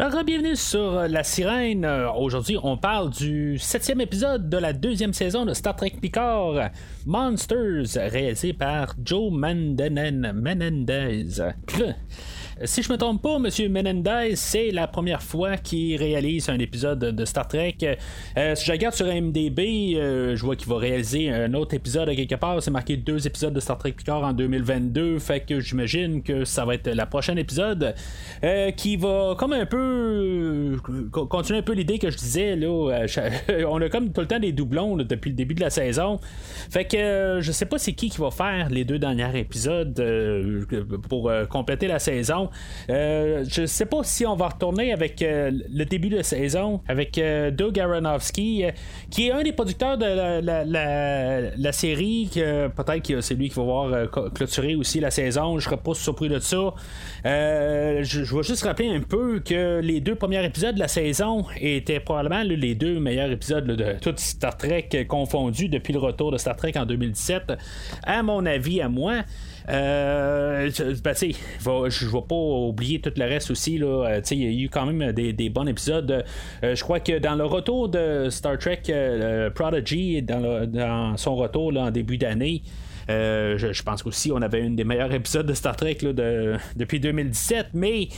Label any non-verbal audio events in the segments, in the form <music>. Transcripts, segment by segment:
Alors, bienvenue sur La Sirène. Euh, Aujourd'hui, on parle du septième épisode de la deuxième saison de Star Trek Picard, Monsters, réalisé par Joe Mendenen- Menendez. Si je me trompe pas, M. Menendez, c'est la première fois qu'il réalise un épisode de Star Trek. Euh, si je regarde sur MDB, euh, je vois qu'il va réaliser un autre épisode à quelque part. C'est marqué deux épisodes de Star Trek Picard en 2022. Fait que j'imagine que ça va être la prochaine épisode euh, qui va comme un peu co- continuer un peu l'idée que je disais. Là, <laughs> on a comme tout le temps des doublons depuis le début de la saison. Fait que je sais pas c'est qui qui va faire les deux derniers épisodes pour compléter la saison. Euh, je sais pas si on va retourner avec euh, le début de saison avec euh, Doug Aronofsky, qui est un des producteurs de la, série. Peut-être que c'est lui qui va voir clôturer aussi la saison. Je serais pas surpris de ça. Je, je vais juste rappeler un peu que les deux premiers épisodes de la saison étaient probablement les deux meilleurs épisodes de tout Star Trek euh, confondu depuis le retour de Star Trek en 2017. À mon avis, à moi. Euh, ben, tu sais, je vais pas oublier tout le reste aussi. Là. Euh, Il y a eu quand même des, des bons épisodes. Euh, je crois que dans le retour de Star Trek euh, Prodigy, dans, son retour là, en début d'année, je, pense qu'aussi on avait une des meilleurs épisodes de Star Trek là, de- depuis 2017, mais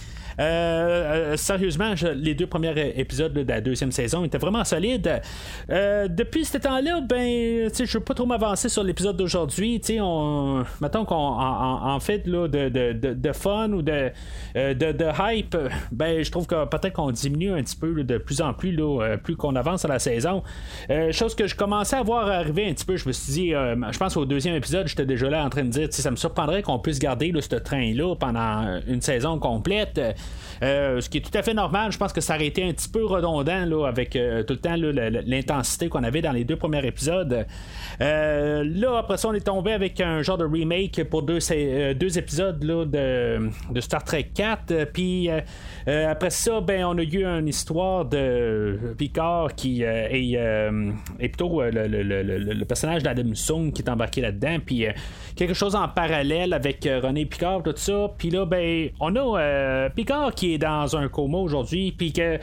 sérieusement, je- les deux premiers épisodes de la deuxième saison étaient vraiment solides. Euh, depuis ce temps-là, ben, je ne veux pas trop m'avancer sur l'épisode d'aujourd'hui. Mettons qu'on en, fait là, de, fun ou de, euh, hype, ben, je trouve que peut-être qu'on diminue un petit peu de plus en plus, là, euh, plus qu'on avance dans la saison. Euh, chose que je commençais à voir arriver un petit peu, je me suis dit, euh, je pense au deuxième épisode, j'étais déjà là en train de dire, ça me surprendrait qu'on puisse garder ce train-là pendant une saison complète. Euh, ce qui est tout à fait normal, je pense que ça aurait été un petit peu redondant là, avec euh, tout le temps l'intensité qu'on avait dans les deux premiers épisodes. Euh, là, après ça, on est tombé avec un genre de remake pour deux, deux épisodes de, Star Trek 4. euh, Puis après ça, ben, on a eu une histoire de Picard qui est, plutôt le, personnage d'Adam Sung qui est embarqué là-dedans. Puis quelque chose en parallèle avec René Picard, tout ça. Puis là, ben, on a euh, Qui est dans un coma aujourd'hui. Puis que,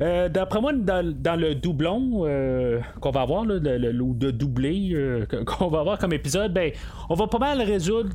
euh, d'après moi, dans, le doublon euh, qu'on va avoir, le, de doublé euh, <laughs> qu'on va avoir comme épisode, ben, on va pas mal résoudre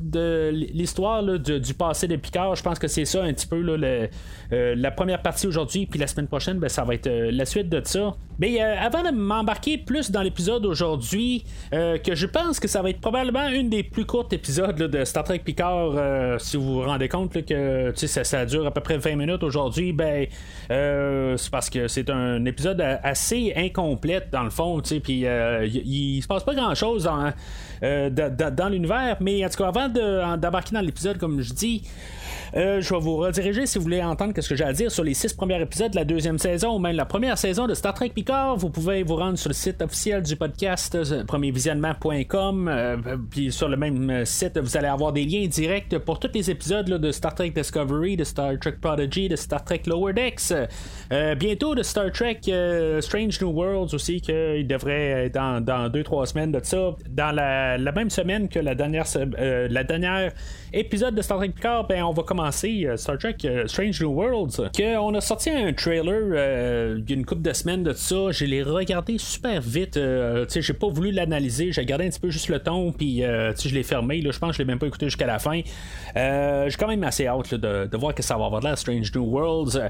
l'histoire du, passé de Picard. Je pense que c'est ça un petit peu la première partie aujourd'hui. Puis la semaine prochaine, ben, ça va être la suite de ça. Mais euh, avant de m'embarquer plus dans l'épisode aujourd'hui, euh, que je pense que ça va être probablement une des plus courtes épisodes de Star Trek Picard, euh, si vous vous rendez compte que ça, ça dure à peu près 20 minutes aujourd'hui, ben c'est parce que c'est un épisode assez incomplète dans le fond, puis il se passe pas grand chose dans, l'univers, mais en tout cas avant de- d'embarquer dans l'épisode, comme je dis. Euh, je vais vous rediriger si vous voulez entendre ce que j'ai à dire sur les six premiers épisodes de la deuxième saison ou même la première saison de Star Trek Picard. Vous pouvez vous rendre sur le site officiel du podcast, euh, premiervisionnement.com. euh, puis sur le même euh, site, vous allez avoir des liens directs pour tous les épisodes de Star Trek Discovery, de Star Trek Prodigy, de Star Trek Lower Decks. Bientôt de Star Trek Strange New Worlds aussi, qu'il devrait être dans, dans deux, trois semaines de ça. Dans la, même semaine que la dernière, la dernière épisode de Star Trek Picard, ben, on va commencer euh, Star Trek euh, Strange New Worlds. Que on a sorti un trailer euh, il y a une couple de semaines de ça. Je l'ai regardé super vite. euh, j'ai pas voulu l'analyser. J'ai gardé un petit peu juste le ton, puis euh, je l'ai fermé. Je pense que je l'ai même pas écouté jusqu'à la fin. Euh, j'ai quand même assez hâte de, voir que ça va avoir de l'air Strange New Worlds.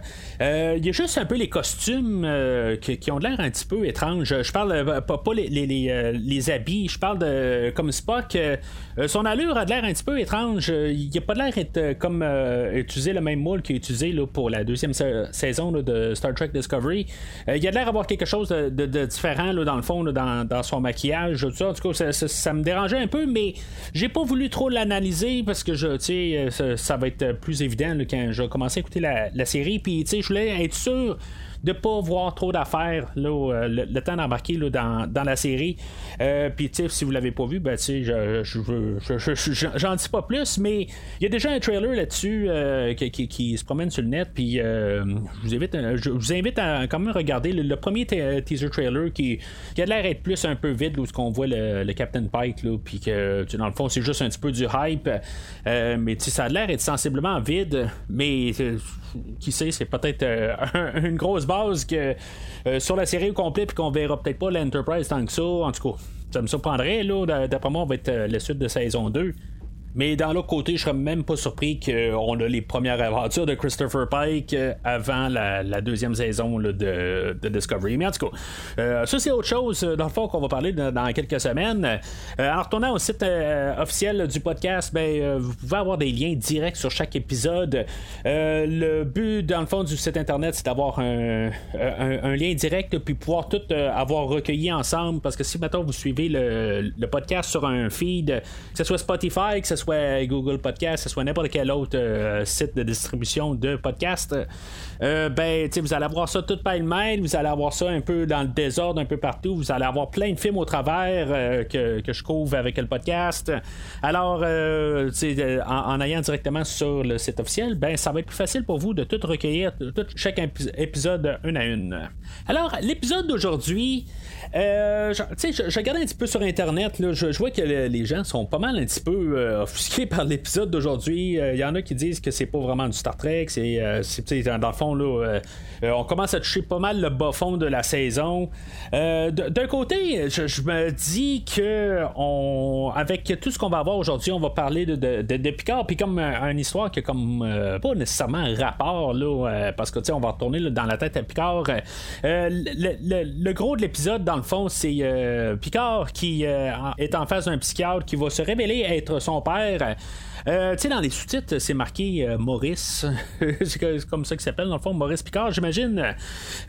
Euh, Il y a juste un peu les costumes euh, qui, ont l'air un petit peu étranges. Je parle euh, pas, pas les, les, les, euh, les habits. Je parle de comme Spock. Euh, son allure a de l'air un petit peu étrange. Euh, Il a pas de l'air d'être euh, comme euh, utiliser le même moule qu'il a utilisé là, pour la deuxième sa- saison de Star Trek Discovery. Il a de l'air d'avoir quelque chose de, différent là, dans le fond, dans, dans son maquillage. Tout ça. En tout cas, ça, me dérangeait un peu, mais j'ai pas voulu trop l'analyser parce que je, ça, ça va être plus évident quand je vais commencer à écouter la, la série. Puis, je voulais être sûr de pas voir trop d'affaires le, le, temps d'embarquer dans, dans, la série. Puis, si vous l'avez pas vu, ben, je, je, j'en dis pas plus, mais il y a déjà un trailer là-dessus qui, qui, se promène sur le net. Puis, je vous invite, je vous invite à quand même regarder le, premier teaser trailer qui, qui a l'air d'être plus un peu vide, où qu'on voit le, Captain Pike, puis que dans le fond, c'est juste un petit peu du hype. mais ça a l'air d'être sensiblement vide, mais qui sait, c'est peut-être euh, <laughs> une grosse base que euh, sur la série au complet, puis qu'on verra peut-être pas l'Enterprise tant que ça. En tout cas, ça me surprendrait, là. D'après moi, on va être euh, la suite de saison 2. Mais dans l'autre côté, je serais même pas surpris qu'on a les premières aventures de Christopher Pike euh, avant la, deuxième saison de, Discovery. Mais en tout cas, euh, ça c'est autre chose euh, dans le fond qu'on va parler dans quelques semaines. en retournant au site officiel du podcast, ben, vous pouvez avoir des liens directs sur chaque épisode. le but dans le fond du site internet, c'est d'avoir un, lien direct puis pouvoir tout avoir recueilli ensemble. Parce que si maintenant vous suivez le, le, podcast sur un feed, que ce soit Spotify, que ce soit soit Google Podcast, ce soit n'importe quel autre euh, site de distribution de podcast, euh, ben, vous allez avoir ça tout par mail, vous allez avoir ça un peu dans le désordre, un peu partout, vous allez avoir plein de films au travers euh, que, je couvre avec le podcast. Alors, en, en, ayant directement sur le site officiel, ben, ça va être plus facile pour vous de tout recueillir, chaque épisode une à une. Alors, l'épisode d'aujourd'hui, euh, je, je, regardais un petit peu sur Internet, là, je, vois que les gens sont pas mal un petit peu euh, offusqués <laughs> par l'épisode d'aujourd'hui. Il euh, y en a qui disent que c'est pas vraiment du Star Trek, c'est, dans le fond, là, on commence à toucher pas mal le bas fond de la saison. d'un côté, je, me dis que on, avec tout ce qu'on va avoir aujourd'hui, on va parler de, de, Picard, puis comme une histoire qui a comme pas nécessairement un rapport, là, parce que on va retourner dans la tête à Picard. Le, le, gros de l'épisode, dans le fond, c'est euh, Picard qui euh, est en face d'un psychiatre qui va se révéler être son père. Euh, tu sais, dans les sous-titres, c'est marqué Maurice. <laughs> c'est comme ça qu'il s'appelle, dans le fond, Maurice Picard, j'imagine.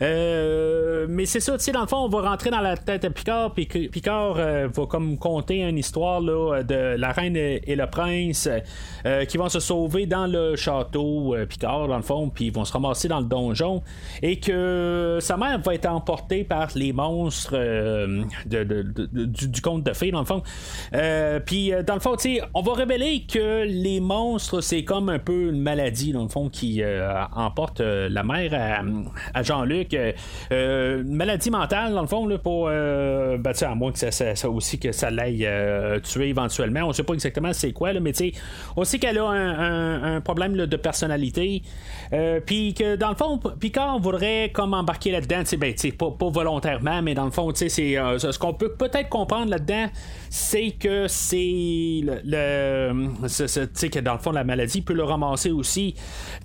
Mais c'est ça, tu sais, dans le fond, on va rentrer dans la tête de Picard, puis Picard va comme conter une histoire là, de la reine et le prince qui vont se sauver dans le château Picard, dans le fond, puis ils vont se ramasser dans le donjon, et que sa mère va être emportée par les monstres du, conte de fées, dans le fond. puis, dans le fond, on va révéler que les monstres, c'est comme un peu une maladie, dans le fond, qui euh, emporte euh, la mère à, Jean-Luc. Euh, une maladie mentale, dans le fond, là, pour. Ben, à moins que ça, aussi que ça l'aille tuer éventuellement. On sait pas exactement c'est quoi, là, mais on sait qu'elle a un, problème de personnalité. Puis que dans le fond, Picard voudrait comme embarquer là-dedans, ben, pas, pas volontairement, mais dans le fond, c'est ce qu'on peut peut-être comprendre là-dedans, c'est que c'est le, le que dans le fond, la maladie peut le ramasser aussi.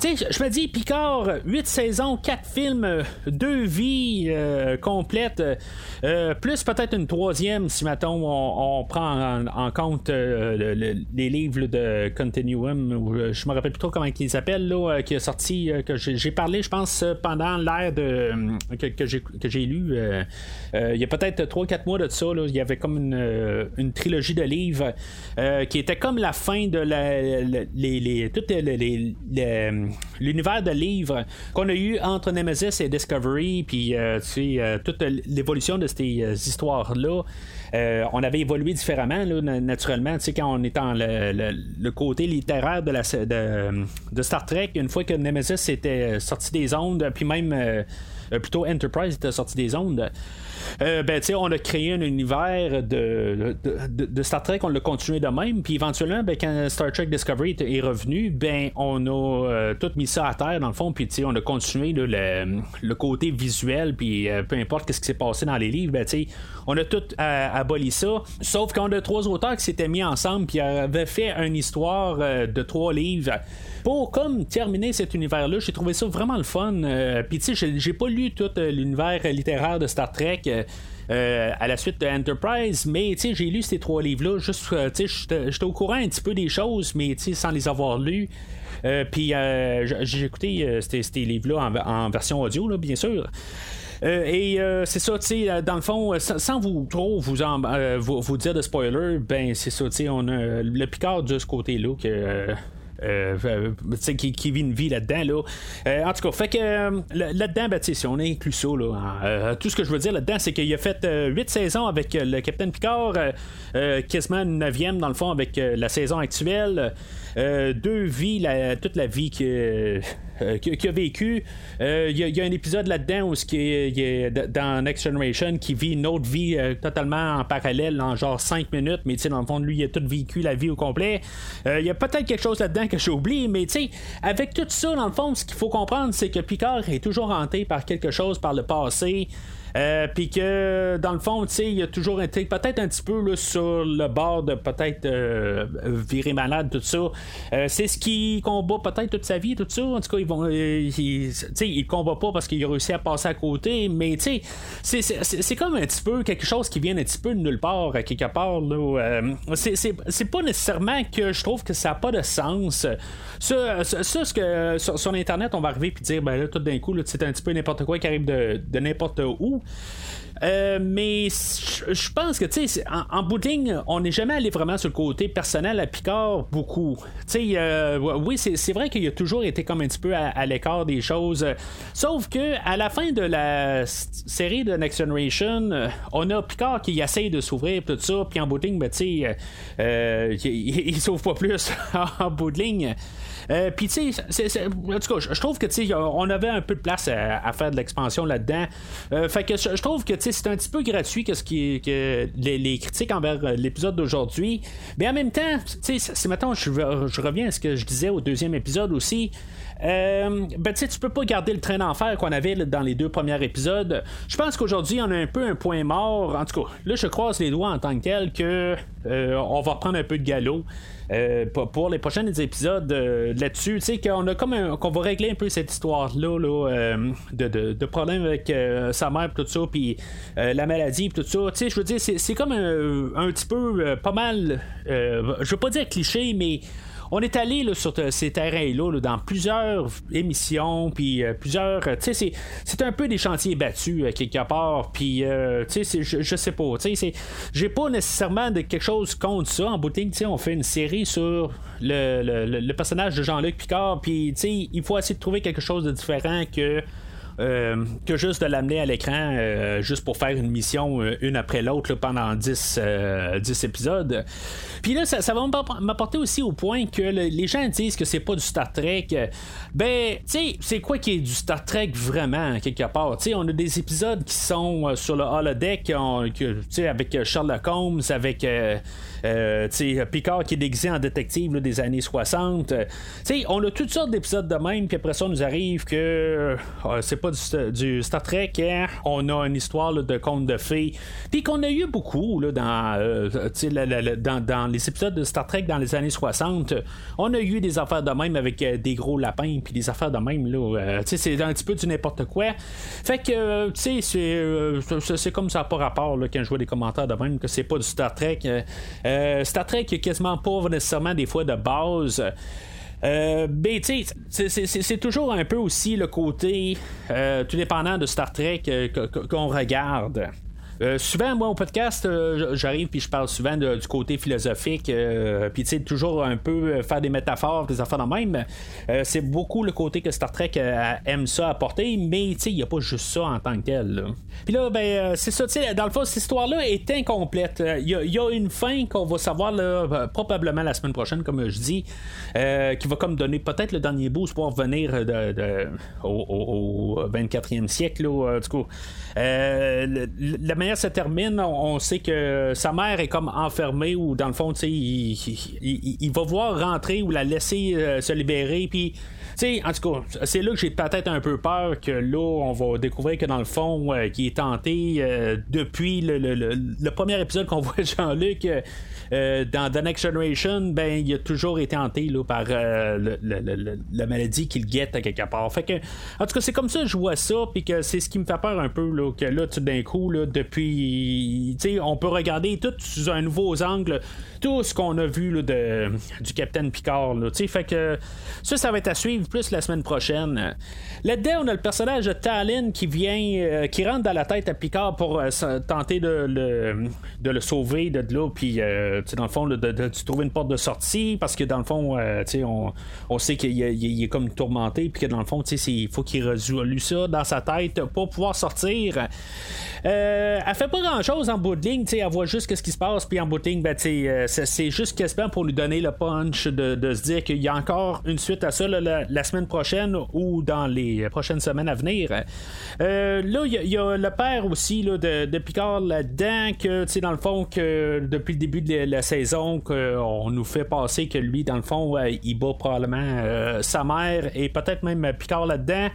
Je me dis, Picard, 8 saisons, 4 films, 2 vies euh, complètes, euh, plus peut-être une troisième si, mettons, on, prend en, compte euh, les livres de Continuum, ou je me rappelle plus trop comment ils s'appellent, là, qui est sorti, que j'ai parlé, je pense, pendant l'ère de que, que j'ai lu. Il y a peut-être 3-4 mois de ça, il y avait comme une, une trilogie de livres qui était comme la fin de tout l'univers de livres qu'on a eu entre Nemesis et Discovery, puis euh, euh, toute l'évolution de ces euh, histoires-là. on avait évolué différemment, naturellement, quand on est dans le, côté littéraire de, Star Trek, une fois que Nemesis était sorti des ondes, puis même plutôt Enterprise était sorti des ondes. Euh, ben, on a créé un univers de, de, Star Trek, on l'a continué de même, puis éventuellement, ben, quand Star Trek Discovery est revenu, ben, on a euh, tout mis ça à terre, dans le fond, puis on a continué le, côté visuel, puis euh, peu importe ce qui s'est passé dans les livres, ben, on a tout aboli ça, sauf qu'on a trois auteurs qui s'étaient mis ensemble, puis avaient fait une histoire de trois livres pour comme terminer cet univers-là, j'ai trouvé ça vraiment le fun. Puis tu sais, j'ai pas lu tout l'univers littéraire de Star Trek. Euh, à la suite de Enterprise, mais j'ai lu ces trois livres-là, juste, euh, j'étais au courant un petit peu des choses, mais sans les avoir lus. Euh, puis j'ai écouté ces, livres-là en, version audio, bien sûr. et c'est ça, tu sais, dans le fond, sans, vous trop vous, vous, dire de spoiler, ben c'est ça, tu sais, on a le Picard de ce côté-là que qui, qui, vit une vie là-dedans. Là. en tout cas, fait que là-dedans, ben, si on inclut ça, là, tout ce que je veux dire là-dedans, c'est qu'il a fait 8 saisons avec le Capitaine Picard, quasiment une neuvième dans le fond avec la saison actuelle. deux vies, toute la vie que euh, qui, a vécu. Il euh, y, a un épisode là-dedans où qui est, dans Next Generation qui vit une autre vie euh, totalement en parallèle en genre 5 minutes, mais dans le fond, lui, il a tout vécu la vie au complet. Il y a peut-être quelque chose là-dedans que j'ai oublié, mais avec tout ça, dans le fond, ce qu'il faut comprendre, c'est que Picard est toujours hanté par quelque chose par le passé. Euh, puis que dans le fond, tu sais, il a toujours été peut-être un petit peu là, sur le bord de peut-être euh, virer malade, tout ça. Euh, c'est ce qui combat peut-être toute sa vie, tout ça. En tout cas, ils vont, il, il combat pas parce qu'il a réussi à passer à côté, mais tu sais, c'est comme un petit peu quelque chose qui vient un petit peu de nulle part, à quelque part. Là, c'est pas nécessairement que je trouve que ça n'a pas de sens. Ça, ce que sur, Internet, on va arriver puis dire, ben là, tout d'un coup, c'est un petit peu n'importe quoi qui arrive de, de n'importe où. Euh, mais je pense que, tu sais, en, en, bout de ligne, on n'est jamais allé vraiment sur le côté personnel à Picard beaucoup. Tu sais, euh, oui, c'est vrai qu'il a toujours été comme un petit peu à, l'écart des choses. Sauf que à la fin de la série de Next Generation, euh, on a Picard qui essaye de s'ouvrir, tout ça, puis en bout de ligne, ben, tu sais, il, s'ouvre pas plus <laughs> en bout de ligne. Euh, puis, tu sais, en tout cas, je trouve que, tu sais, on avait un peu de place à, faire de l'expansion là-dedans. Euh, fait que je trouve que, tu sais, c'est un petit peu gratuit que, ce qui, que les, critiques envers euh, l'épisode d'aujourd'hui. Mais en même temps, tu sais, si maintenant je reviens à ce que je disais au deuxième épisode aussi. Euh, ben, tu peux pas garder le train d'enfer qu'on avait dans les deux premiers épisodes. Je pense qu'aujourd'hui, on a un peu un point mort. En tout cas, là, je croise les doigts en tant que tel que on va reprendre un peu de galop. Euh, pour les prochains épisodes euh, là-dessus, tu sais, qu'on a comme qu'on va régler un peu cette histoire-là euh, de, de, problèmes avec sa mère, tout ça, puis la maladie, tout ça. Tu sais, je veux dire, c'est comme un, un, petit peu pas mal, je veux pas dire cliché, mais on est allé là, sur ces terrains-là dans plusieurs émissions, puis euh, plusieurs. Euh, tu sais, c'est un peu des chantiers battus euh, quelque part, puis tu sais, je, je sais pas. Tu sais, j'ai pas nécessairement de quelque chose contre ça. En boutique, tu sais, on fait une série sur le, le personnage de Jean-Luc Picard, puis tu sais, il faut essayer de trouver quelque chose de différent que euh, que juste de l'amener à l'écran euh, juste pour faire une mission euh, une après l'autre pendant 10, 10 épisodes. Puis là, ça, va m'apporter aussi au point que les gens disent que c'est pas du Star Trek. Ben, tu sais, c'est quoi qui est du Star Trek vraiment, quelque part? Tu sais, on a des épisodes qui sont sur le holodeck, tu sais, avec Sherlock Holmes, avec. Euh, Picard qui est déguisé en détective des années 60. on a toutes sortes d'épisodes de même, puis après ça, on nous arrive que c'est pas du, Star Trek, hein. on a une histoire de conte de fées, puis qu'on a eu beaucoup là, dans, euh, dans, dans, les épisodes de Star Trek dans les années 60. On a eu des affaires de même avec euh, des gros lapins, puis des affaires de même. là euh, c'est un petit peu du n'importe quoi. Fait que, tu sais, c'est comme ça n'a pas rapport là, quand je vois des commentaires de même que c'est pas du Star Trek. Star Trek, il quasiment pas nécessairement des fois de base. Euh, ben, c'est toujours un peu aussi le côté, euh, tout dépendant de Star Trek euh, qu'on regarde. Euh, souvent, moi, au podcast, euh, j'arrive puis je parle souvent du côté philosophique, euh, puis tu sais, toujours un peu faire des métaphores, des affaires de même. c'est beaucoup le côté que Star Trek aime ça apporter, mais tu sais, il n'y a pas juste ça en tant que tel. Puis là, ben, c'est ça, tu sais, dans le fond, cette histoire-là est incomplète. Il y, a une fin qu'on va savoir probablement la semaine prochaine, comme je dis, qui va comme donner peut-être le dernier boost pour revenir de, au, 24e siècle, du coup. la se termine, on, sait que sa mère est comme enfermée ou dans le fond, il, il, va voir rentrer ou la laisser euh, se libérer, puis en tout cas, c'est là que j'ai peut-être un peu peur que là, on va découvrir que dans le fond, euh, qui est tenté euh, depuis le, premier épisode qu'on <laughs> voit Jean-Luc euh, dans The Next Generation, ben, il a toujours été hanté là, par la maladie qu'il guette à quelque part. Fait que, en tout cas, c'est comme ça que je vois ça, puis que c'est ce qui me fait peur un peu, là, que là, tout d'un coup, là, depuis puis on peut regarder tout sous un nouveau angle tout ce qu'on a vu de, du Capitaine Picard. Là, fait que ça, ça va être à suivre plus la semaine prochaine. Là-dedans, on a le personnage de Talon qui vient, euh, qui rentre dans la tête à Picard pour euh, tenter de de le sauver de là, puis euh, dans le fond, de, de, trouver une porte de sortie, parce que dans le fond, on, on, sait qu'il est comme tourmenté, puis que dans le fond, il faut qu'il résolue ça dans sa tête pour pouvoir sortir. elle fait pas grand chose en bout de ligne, elle voit juste ce qui se passe, puis en bout de ligne, ben, c'est juste quasiment pour lui donner le punch de, se dire qu'il y a encore une suite à ça la, semaine prochaine ou dans les prochaines semaines à venir. Euh, là, il y, a le père aussi là, de, Picard là-dedans, que, dans le fond, que depuis le début de la, saison, qu'on nous fait passer que lui, dans le fond, euh, il bat probablement euh, sa mère et peut-être même Picard là-dedans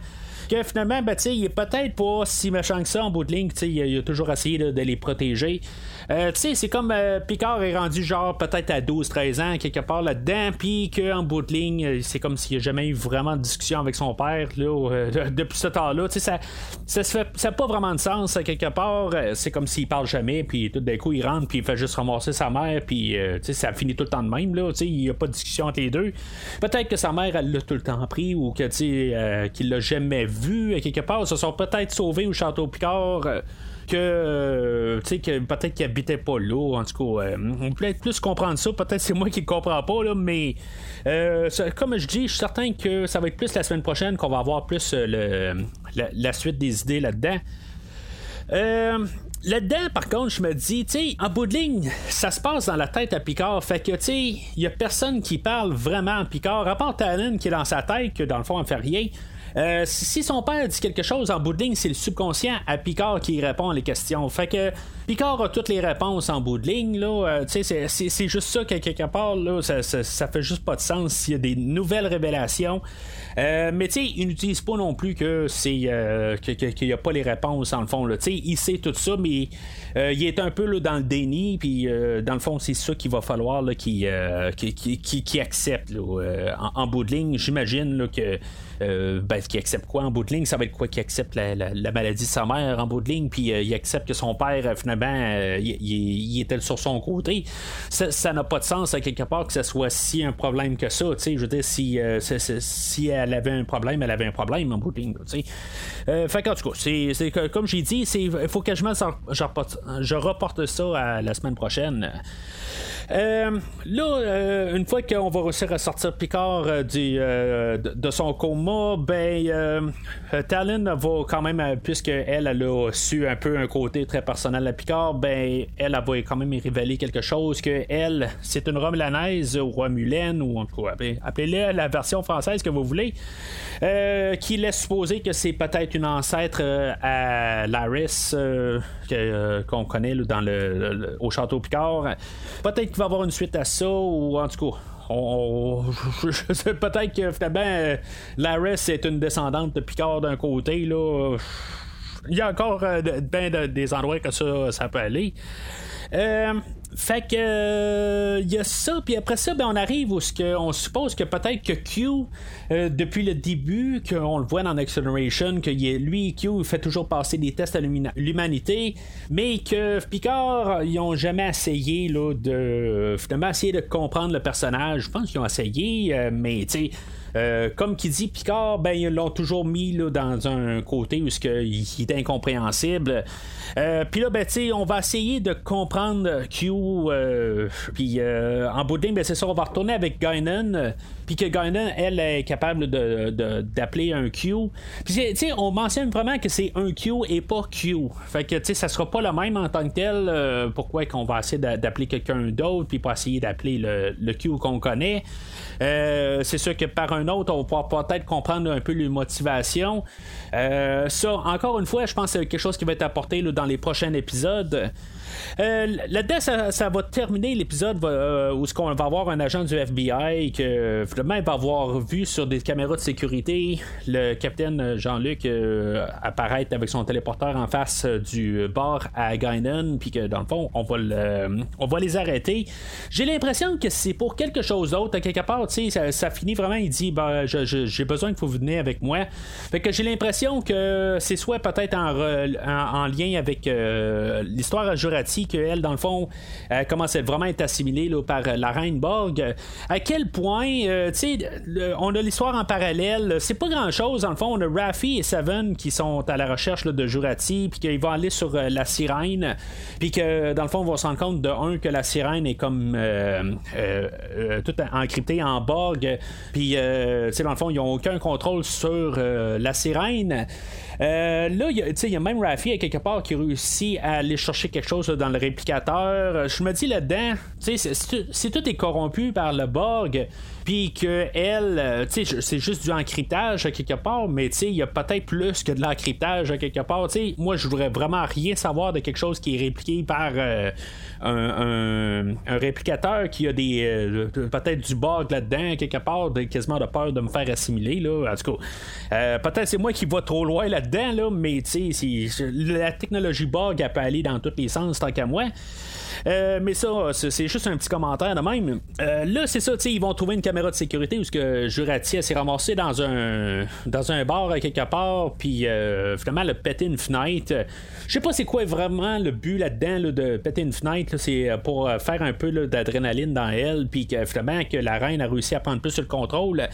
que finalement, ben, il est peut-être pas si méchant que ça en bout de ligne. Il a, toujours essayé de les protéger. Euh, c'est comme euh, Picard est rendu genre peut-être à 12-13 ans, quelque part là-dedans, puis qu'en bout de ligne, euh, c'est comme s'il n'y a jamais eu vraiment de discussion avec son père là, depuis ce temps-là. Ça, ça, fait, pas vraiment de sens quelque part. C'est comme s'il parle jamais, puis tout d'un coup, il rentre, puis il fait juste ramasser sa mère, puis ça finit tout le temps de même. Là, il n'y a pas de discussion entre les deux. Peut-être que sa mère, elle l'a tout le temps pris, ou que, qu'il l'a jamais vu quelque part. Se sont peut-être sauvés au château Picard que, euh, tu sais, que peut-être qu'il habitait pas là. En tout cas, euh, on peut être plus comprendre ça. Peut-être c'est moi qui ne comprends pas, là, mais euh, comme je dis, je suis certain que ça va être plus la semaine prochaine qu'on va avoir plus le, la, suite des idées là-dedans. Là-dedans, par contre, je me dis, en bout de ligne, ça se passe dans la tête à Picard. Fait que, tu sais, il y a personne qui parle vraiment à Picard, à part Talon qui est dans sa tête, que dans le fond, elle fait rien. Euh, si son père dit quelque chose en bout de ligne, c'est le subconscient à Picard qui répond à les questions. Fait que Picard a toutes les réponses en bout de ligne. Là, euh, c'est, juste ça quelque part. Ça, ça, fait juste pas de sens s'il y a des nouvelles révélations. Euh, mais tu sais, il n'utilise pas non plus que c'est qu'il n'y a pas les réponses en le fond. Il sait tout ça, mais il est un peu dans le déni. Puis dans le fond, c'est ça qu'il va falloir qu'il, qui, accepte en, en, bout de ligne. J'imagine que euh, ben, qui accepte quoi en bout de ligne? Ça va être quoi qui accepte la, maladie de sa mère en bout de ligne, puis euh, il accepte que son père, euh, finalement, il, était sur son côté. Ça n'a pas de sens, à quelque part, que ce soit si un problème que ça. Je veux dire, si, si elle avait un problème, elle avait un problème en bout de ligne. fait qu'en tout cas, c'est, comme j'ai dit, il faut que je, je reporte ça à la semaine prochaine. Euh, là, euh, une fois qu'on va réussir à sortir Picard euh, de, son coma, ben, Talon va quand même, puisque elle, a su un peu un côté très personnel à Picard, ben, elle, va quand même révéler quelque chose que elle, c'est une Romulanaise ou Romulaine, ou en tout cas, appelez-le la version française que vous voulez, qui laisse supposer que c'est peut-être une ancêtre à Laris qu'on connaît dans le, au château Picard. Peut-être va avoir une suite à ça, ou en tout cas. <laughs> Peut-être que finalement euh, Laris est une descendante de Picard d'un côté là il y a encore euh, ben des endroits que ça, ça peut aller euh, fait que il euh, y a ça, puis après ça, ben, on arrive où on suppose que peut-être que Q, euh, depuis le début, qu'on le voit dans Acceleration, que lui, Q, fait toujours passer des tests à l'humanité, mais que Picard, ils ont jamais essayé là, de finalement de comprendre le personnage. Je pense qu'ils ont essayé, mais tu sais euh, comme qui dit Picard, ben ils l'ont toujours mis là, dans un côté où il, est incompréhensible. Euh, puis là, ben, on va essayer de comprendre Q. Euh, puis en bout de ligne, ben, c'est ça, on va retourner avec Guinan. Puis que Guinan, elle, est capable d'appeler un Q. Puis on mentionne vraiment que c'est un Q et pas Q. Fait que ça sera pas le même en tant que tel. pourquoi qu'on va essayer d'appeler quelqu'un d'autre, puis pas essayer d'appeler le, le Q qu'on connaît. c'est sûr que par un autre, on va peut-être comprendre un peu les motivations. Euh, ça, encore une fois, je pense que c'est quelque chose qui va être apporté dans les prochains épisodes. Là-dedans, ça, va terminer l'épisode où ce qu'on va avoir un agent du FBI que finalement il va avoir vu sur des caméras de sécurité le capitaine Jean-Luc apparaître avec son téléporteur en face du bar à Guinan, puis que dans le fond, on va, on va les arrêter. J'ai l'impression que c'est pour quelque chose d'autre. quelque part, sais, ça, finit vraiment, il dit ben, j'ai besoin que vous veniez avec moi. Fait que j'ai l'impression que c'est soit peut-être en, en, lien avec euh, l'histoire à Jurati, qu'elle, dans le fond, elle commence à vraiment être assimilée par la reine Borg. À quel point, euh, tu sais, on a l'histoire en parallèle. C'est pas grand chose. Dans le fond, on a Raffi et Seven qui sont à la recherche de Jurati, puis qu'ils vont aller sur euh, la sirène, puis que dans le fond, on va se rendre compte de un que la sirène est comme tout encryptée en Borg, puis, tu sais, dans le fond, ils n'ont aucun contrôle sur la sirène. Euh, là, il y, a même Raffi à quelque part qui réussit à aller chercher quelque chose dans le réplicateur. Je me dis là-dedans, si tout est corrompu par le Borg, puis que elle, euh, tu sais, c'est juste du encryptage à quelque part, mais tu sais, il y a peut-être plus que de l'encryptage à quelque part. Tu sais, moi, je voudrais vraiment rien savoir de quelque chose qui est répliqué par euh, un, réplicateur qui a des euh, peut-être du bug là-dedans quelque part, quasiment de peur de me faire assimiler là. En tout cas, peut-être c'est moi qui va trop loin là-dedans là, mais tu sais, la technologie bug elle peut aller dans tous les sens tant qu'à moi. Euh, mais ça, c'est juste un petit commentaire de même. Euh, là, c'est ça, ils vont trouver une caméra de sécurité où ce que Jurati s'est ramassé dans un dans un bar quelque part, puis euh, finalement, elle a pété une fenêtre. Je sais pas c'est quoi vraiment le but là-dedans de péter une. C'est pour faire un peu d'adrénaline dans elle, puis que finalement que la reine a réussi à prendre plus le contrôle.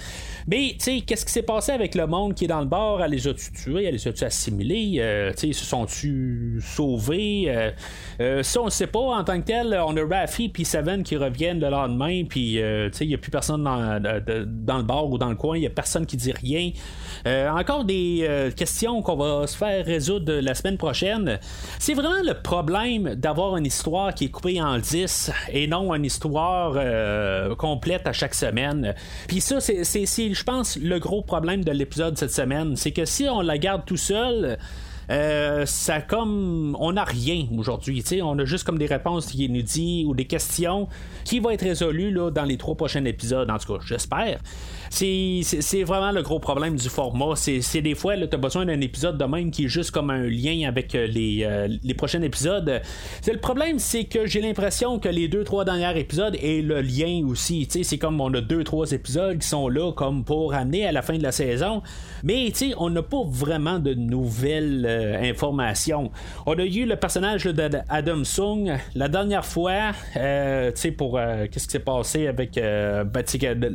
Mais tu sais, qu'est-ce qui s'est passé avec le monde qui est dans le bar? Elle les a-tu tués? Elle les a-tu assimilés? Tu sais, se sont-tu sauvés? Ça, on ne sait pas en tant que tel. On a Raffi puis Seven qui reviennent le lendemain, puis euh, il n'y a plus personne dans, dans, le bar ou dans le coin, il n'y a personne qui dit rien. Euh, encore des euh, questions qu'on va se faire résoudre la semaine prochaine. C'est vraiment le problème d'avoir une histoire qui est coupée en 10 et non une histoire complète à chaque semaine. Puis ça, c'est, je pense, le gros problème de l'épisode cette semaine. C'est que si on la garde tout seul, euh, ça comme on n'a rien aujourd'hui. On a juste comme des réponses qui nous dit ou des questions qui vont être résolues là, dans les trois prochains épisodes. En tout cas, j'espère c'est vraiment le gros problème du format. C'est des fois, tu as besoin d'un épisode de même qui est juste comme un lien avec euh, les, euh, les prochains épisodes. Le problème, c'est que j'ai l'impression que les deux, trois derniers épisodes et le lien aussi. C'est comme on a deux, trois épisodes qui sont là comme pour amener à la fin de la saison. Mais on n'a pas vraiment de nouvelles euh, informations. On a eu le personnage d'Adam Sung la dernière fois, pour qu'est-ce qui s'est passé avec ben,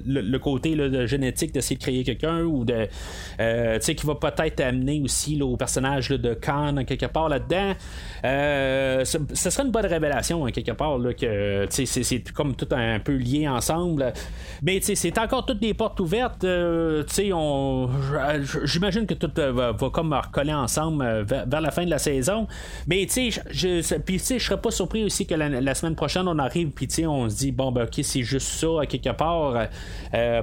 le, côté de génétique d'essayer de créer quelqu'un ou de. Euh, tu sais, qui va peut-être amener aussi au personnage de Khan quelque part là-dedans. Euh, ce, serait une bonne révélation, quelque part, là, que c'est comme tout un, peu lié ensemble. Mais c'est encore toutes des portes ouvertes. Euh, on, j'imagine que tout va, comme recoller ensemble vers, la fin de la saison. Mais tu sais, je, je serais pas surpris aussi que la, semaine prochaine, on arrive, puis on se dit, bon, ben, ok, c'est juste ça, quelque part,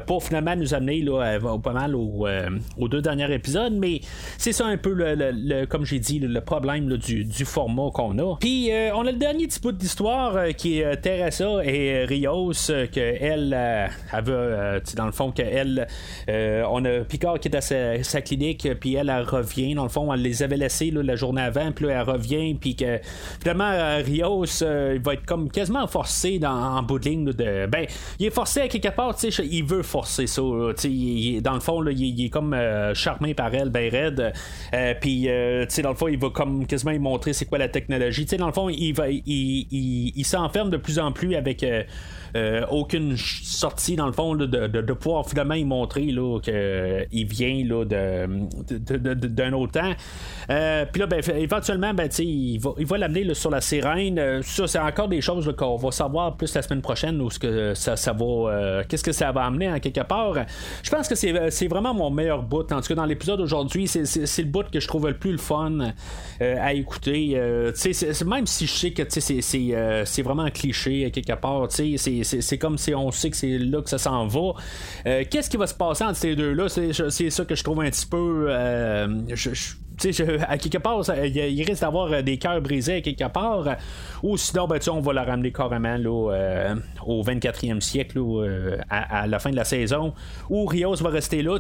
pour finalement nous amener là, pas mal euh, aux, deux derniers épisodes, mais c'est ça un peu, le, comme j'ai dit, le, problème du, format qu'on a. Puis euh, on a le dernier petit bout d'histoire euh, qui est Teresa et Rios, que elle, avait, dans le fond, que elle, on a Picard qui est à sa, clinique, puis elle, revient, dans le fond, elle les avait laissés la journée avant, puis là, elle revient, puis que finalement, Rios, il va être comme quasiment forcé dans, en bout de ligne, de, ben, il est forcé à quelque part, il veut forcer ça dans le fond, il, est comme euh, charmé par elle, ben raide. Euh, puis, euh, dans le fond, il va comme quasiment lui montrer c'est quoi la technologie. dans le fond, il, va, il s'enferme de plus en plus avec euh, aucune sortie dans le fond de, de, pouvoir finalement montrer qu'il euh, vient là, d'un autre temps. Euh, puis là, ben, éventuellement, ben, il va, il va l'amener sur la sirène. ça, c'est encore des choses qu'on va savoir plus la semaine prochaine où ce que ça, ça va. Qu'est-ce que ça va amener en quelque part. Je pense que c'est vraiment mon meilleur bout. En tout cas, dans l'épisode d'aujourd'hui, c'est le bout que je trouve le plus le fun à écouter. même si je sais que c'est vraiment un cliché à quelque part, c'est comme si on sait que c'est là que ça s'en va. Euh, qu'est-ce qui va se passer entre ces deux-là? C'est ça que je trouve un petit peu. Euh, à quelque part, il, risque d'avoir des cœurs brisés à quelque part. Ou sinon, ben, on va la ramener carrément là, au 24e siècle, à, la fin de la saison, où Rios va rester là.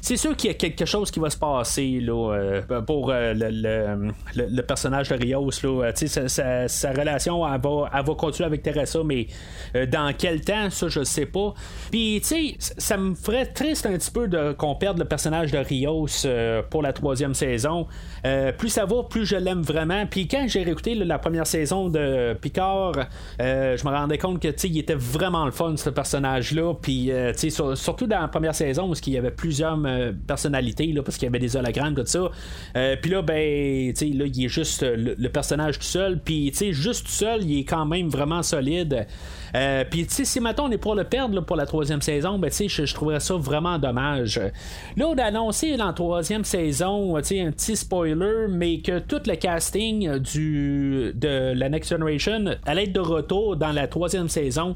C'est sûr qu'il y a quelque chose qui va se passer là, pour le, le, personnage de Rios. Là, sa, sa, relation, elle va, va continuer avec Teresa, mais dans quel temps, ça, je sais pas. Puis, ça me ferait triste un petit peu de, qu'on perde le personnage de Rios euh, pour la troisième saison. Euh, plus ça va, plus je l'aime vraiment. Puis quand j'ai réécouté la première saison de Picard, euh, je me rendais compte que il était vraiment le fun ce personnage-là. Puis surtout dans la première saison où il y avait plusieurs personnalités là, parce qu'il y avait des hologrammes tout ça. puis là ben là il est juste le, personnage tout seul. Puis juste tout seul, il est quand même vraiment solide. Euh, puis, tu sais, si maintenant on est pour le perdre pour la troisième saison, ben, tu sais, je, trouverais ça vraiment dommage. Là, on a annoncé dans la troisième saison, tu un petit spoiler, mais que tout le casting du, de la Next Generation allait être de retour dans la troisième saison.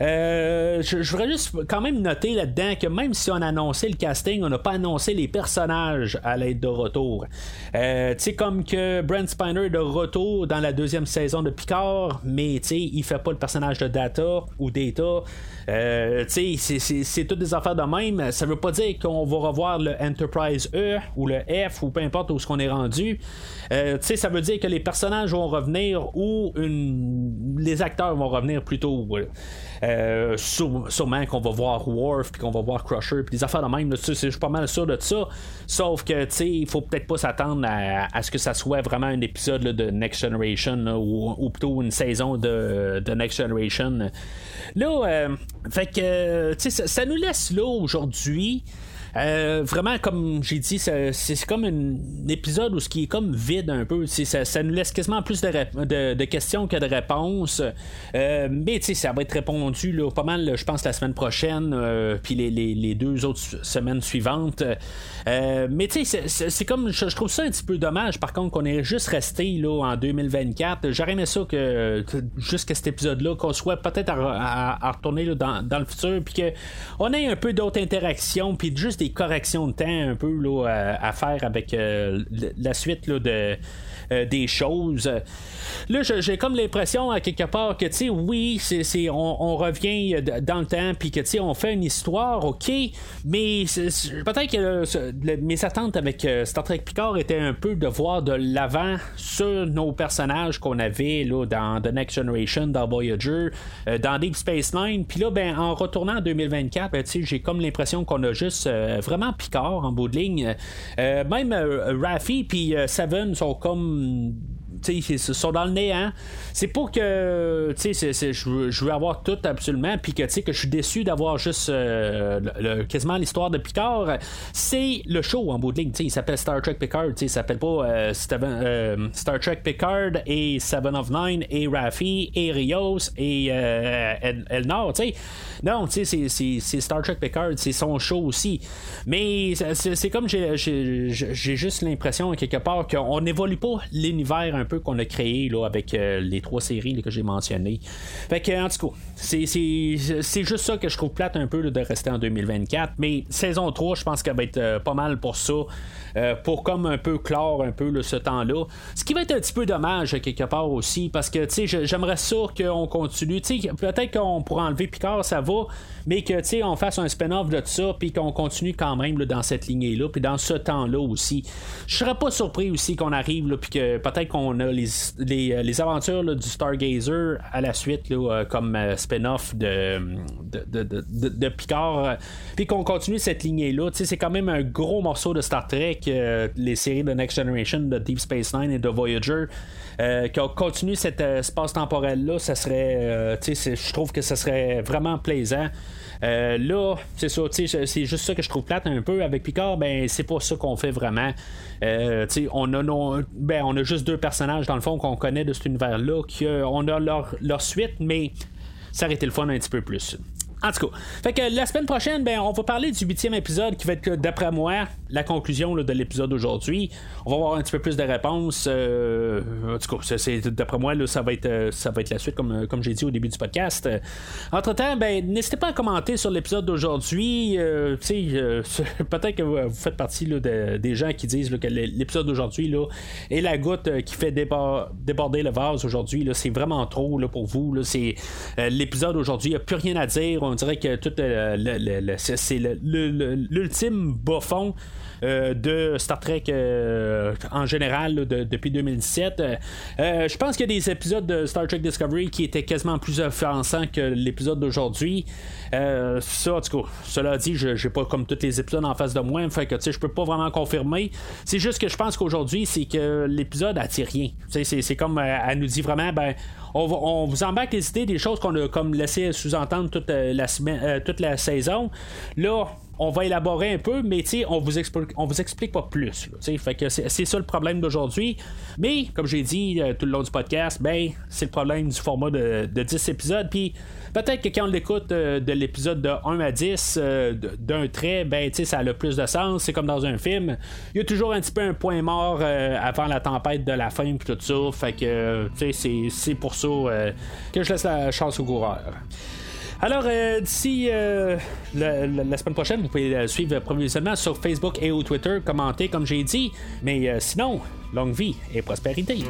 Euh, je, voudrais juste quand même noter là-dedans que même si on a annoncé le casting, on n'a pas annoncé les personnages à l'aide de retour. Euh, tu sais, comme que Brent Spiner est de retour dans la deuxième saison de Picard, mais tu sais, il fait pas le personnage de Data ou Data. Euh, tu sais, c'est toutes des affaires de même. Ça veut pas dire qu'on va revoir le Enterprise E ou le F ou peu importe où ce qu'on est rendu. Tu sais, ça veut dire que les personnages vont revenir ou les acteurs vont revenir plutôt. Euh, sûrement qu'on va voir Worf puis qu'on va voir Crusher puis des affaires de même. Je suis pas mal sûr de ça. Sauf que tu sais, il faut peut-être pas s'attendre à, ce que ça soit vraiment un épisode de Next Generation ou, plutôt une saison de, Next Generation. Là, euh, fait que ça, ça nous laisse là aujourd'hui. Euh, vraiment, comme j'ai dit, c'est comme un épisode où ce qui est comme vide un peu. Ça, ça, nous laisse quasiment plus de, de, questions que de réponses. Euh, mais ça va être répondu là, pas mal, je pense, la semaine prochaine, euh, puis les, les, les, deux autres semaines suivantes. mais tu sais, c'est comme, je, trouve ça un petit peu dommage, par contre, qu'on est juste resté là, en 2024. J'aurais aimé ça que, jusqu'à cet épisode-là, qu'on soit peut-être à, retourner là, dans, dans, le futur, puis qu'on ait un peu d'autres interactions, puis juste des corrections de temps un peu là, à, faire avec euh, la suite là, de euh, des choses. Là, j'ai comme l'impression à quelque part que, tu sais, oui, on, revient dans le temps, puis que, tu sais, on fait une histoire, ok, mais peut-être que mes attentes avec euh, Star Trek Picard étaient un peu de voir de l'avant sur nos personnages qu'on avait là, dans The Next Generation, dans Voyager, euh, dans Deep Space Nine, puis là, ben, en retournant en 2024, ben, j'ai comme l'impression qu'on a juste vraiment Picard en bout de ligne. même Raffi puis Seven sont comme um, ils sont dans le néant. C'est pour que je veux avoir tout absolument, puis que, que je suis déçu d'avoir juste euh, quasiment l'histoire de Picard. C'est le show en bout de ligne. Il s'appelle Star Trek Picard. Il s'appelle pas euh, euh, Star Trek Picard et Seven of Nine et Raffi et Rios et Elnor. Non, c'est Star Trek Picard. C'est son show aussi. Mais c'est comme j'ai juste l'impression, quelque part, qu'on n'évolue pas l'univers un peu qu'on a créé là, avec euh, les trois séries que j'ai mentionnées. Fait que, en tout cas, c'est, juste ça que je trouve plate un peu de rester en 2024. Mais saison 3, je pense qu'elle va être euh, pas mal pour ça. Euh, pour comme un peu clore un peu ce temps-là. Ce qui va être un petit peu dommage quelque part aussi, parce que j'aimerais ça qu'on continue. Peut-être qu'on pourra enlever Picard, ça va, mais que on fasse un spin-off de ça, puis qu'on continue quand même dans cette lignée-là, puis dans ce temps-là aussi. Je serais pas surpris aussi qu'on arrive, puis que peut-être qu'on les, les, euh, aventures du Stargazer à la suite, euh, comme spin-off de, de, de, Picard, puis qu'on continue cette lignée-là. C'est quand même un gros morceau de Star Trek les séries de Next Generation, de Deep Space Nine et de Voyager, euh, qui ont continué cet euh, espace temporel-là, ça serait. Euh, je trouve que ça serait vraiment plaisant. Là, c'est ça, c'est juste ça que je trouve plate un peu avec Picard, ben c'est pas ça qu'on fait vraiment. on a ben, on a juste deux personnages dans le fond qu'on connaît de cet univers-là, on a leur, suite, mais ça aurait le fun un petit peu plus. En tout cas, fait que la semaine prochaine, ben, on va parler du huitième épisode qui va être, d'après moi, la conclusion de l'épisode d'aujourd'hui. On va avoir un petit peu plus de réponses. Euh, en tout cas, d'après moi, là, ça, va être, euh, ça va être la suite, comme, comme j'ai dit au début du podcast. Entre-temps, ben, n'hésitez pas à commenter sur l'épisode d'aujourd'hui. <laughs> peut-être que vous, faites partie des gens qui disent que l'épisode d'aujourd'hui est la goutte qui fait déborder le vase aujourd'hui. C'est vraiment trop là, pour vous. C'est l'épisode aujourd'hui, il n'y a plus rien à dire. On dirait que tout c'est l'ultime bas fond euh, de Star Trek euh, en général depuis 2017. Euh, je pense qu'il y a des épisodes de Star Trek Discovery qui étaient quasiment plus offensants que l'épisode d'aujourd'hui. ça, cela dit, je n'ai pas comme tous les épisodes en face de moi, fait que je peux pas vraiment confirmer. C'est juste que je pense qu'aujourd'hui, c'est que l'épisode attire rien. C'est comme elle nous dit vraiment, ben, on, vous embarque les idées des choses qu'on a comme laissé sous-entendre toute la semaine, toute la saison. Là, on va élaborer un peu, mais on vous explique, on vous explique pas plus. fait que c'est, ça le problème d'aujourd'hui. Mais comme j'ai dit euh, tout le long du podcast, ben c'est le problème du format de, 10 épisodes. Puis peut-être que quand on l'écoute euh, de l'épisode de 1 à 10 euh, d'un trait, ben ça a le plus de sens. C'est comme dans un film. Il y a toujours un petit peu un point mort avant la tempête de la fin et tout ça. Fait que c'est pour ça que je laisse la chance au coureur. Alors, euh, d'ici euh, la, semaine prochaine, vous pouvez euh, suivre provisoirement sur Facebook et au Twitter, commenter comme j'ai dit. Mais sinon, longue vie et prospérité.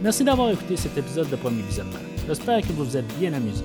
Merci d'avoir écouté cet épisode de Premier Visionnement. J'espère que vous vous êtes bien amusé.